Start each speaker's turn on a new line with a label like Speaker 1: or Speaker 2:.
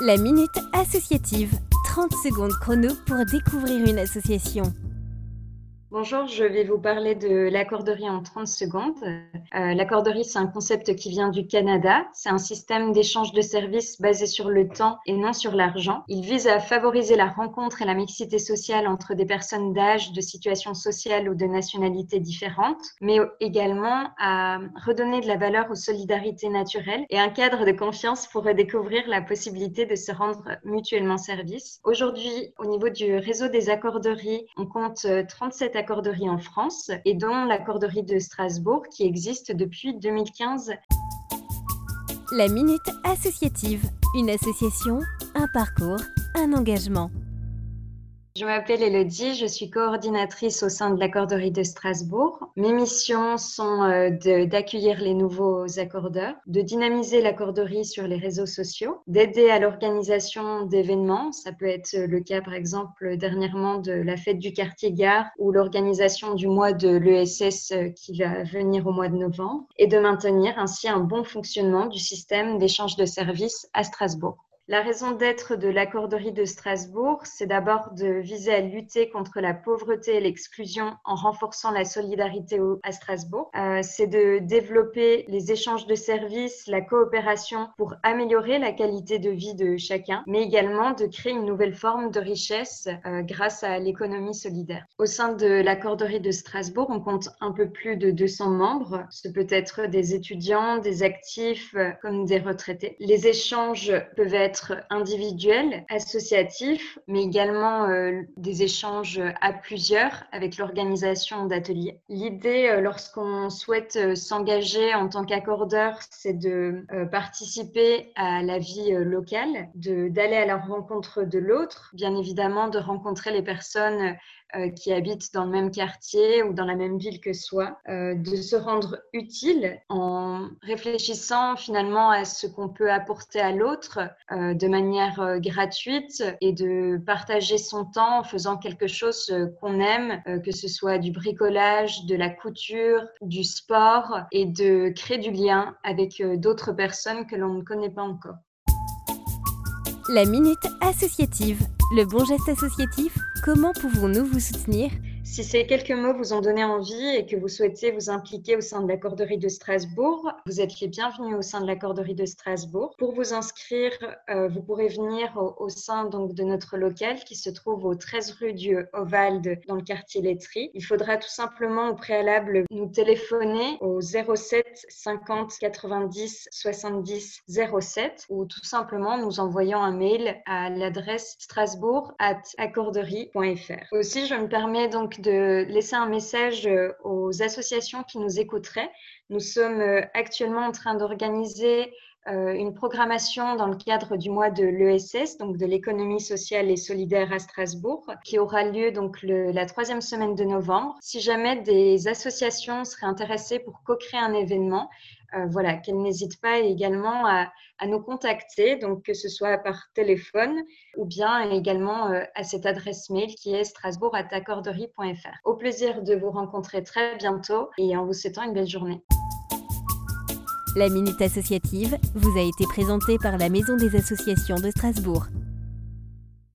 Speaker 1: La Minute Associative. 30 secondes chrono pour découvrir une association.
Speaker 2: Bonjour, je vais vous parler de l'accorderie en 30 secondes. Euh, l'accorderie, c'est un concept qui vient du Canada. C'est un système d'échange de services basé sur le temps et non sur l'argent. Il vise à favoriser la rencontre et la mixité sociale entre des personnes d'âge, de situations sociales ou de nationalités différentes, mais également à redonner de la valeur aux solidarités naturelles et un cadre de confiance pour redécouvrir la possibilité de se rendre mutuellement service. Aujourd'hui, au niveau du réseau des accorderies, on compte 37 accorderie en France et dont l'accorderie de Strasbourg qui existe depuis 2015.
Speaker 1: La Minute Associative, une association, un parcours, un engagement.
Speaker 2: Je m'appelle Elodie, je suis coordinatrice au sein de l'accorderie de Strasbourg. Mes missions sont euh, d'accueillir les nouveaux accordeurs, de dynamiser l'accorderie sur les réseaux sociaux, d'aider à l'organisation d'événements. Ça peut être le cas, par exemple, dernièrement de la fête du quartier gare ou l'organisation du mois de l'ESS euh, qui va venir au mois de novembre et de maintenir ainsi un bon fonctionnement du système d'échange de services à Strasbourg. La raison d'être de l'accorderie de Strasbourg, c'est d'abord de viser à lutter contre la pauvreté et l'exclusion en renforçant la solidarité à Strasbourg. Euh, c'est de développer les échanges de services, la coopération pour améliorer la qualité de vie de chacun, mais également de créer une nouvelle forme de richesse euh, grâce à l'économie solidaire. Au sein de l'accorderie de Strasbourg, on compte un peu plus de 200 membres. Ce peut être des étudiants, des actifs euh, comme des retraités. Les échanges peuvent être individuel, associatif, mais également euh, des échanges à plusieurs avec l'organisation d'ateliers. L'idée, euh, lorsqu'on souhaite euh, s'engager en tant qu'accordeur, c'est de participer à la vie locale, d'aller à la rencontre de l'autre, bien évidemment de rencontrer les personnes qui habitent dans le même quartier ou dans la même ville que soi, euh, de se rendre utile en réfléchissant finalement à ce qu'on peut apporter à l'autre euh, de manière gratuite et de partager son temps en faisant quelque chose qu'on aime, que ce soit du bricolage, de la couture, du sport et de créer du lien avec d'autres personnes que l'on ne connaît pas encore.
Speaker 1: La Minute Associative. Le bon geste associatif, comment pouvons-nous vous soutenir?
Speaker 2: Si ces quelques mots vous ont donné envie et que vous souhaitez vous impliquer au sein de la Corderie de Strasbourg, vous êtes les bienvenus au sein de la Corderie de Strasbourg. Pour vous inscrire, euh, vous pourrez venir au, sein donc de notre local qui se trouve au 13 rue du Ovalde dans le quartier Lettry. Il faudra tout simplement au préalable nous téléphoner au 07 50 90 70 07 ou tout simplement nous envoyant un mail à l'adresse strasbourg at accorderie.fr. Aussi, je me permets donc de laisser un message euh, aux associations qui nous écouteraient. Nous sommes euh, actuellement en train d'organiser une programmation dans le cadre du mois de l'ESS, donc de l'économie sociale et solidaire à Strasbourg, qui aura lieu donc la troisième semaine de novembre. Si jamais des associations seraient intéressées pour co-créer un événement, euh, voilà, qu'elle n'hésite pas également à, nous contacter, donc que ce soit par téléphone ou bien également euh, à cette adresse mail qui est strasbourg.accorderie.fr. Au plaisir de vous rencontrer très bientôt et en vous souhaitant une belle journée.
Speaker 1: La Minute Associative vous a été présentée par la Maison des Associations de Strasbourg.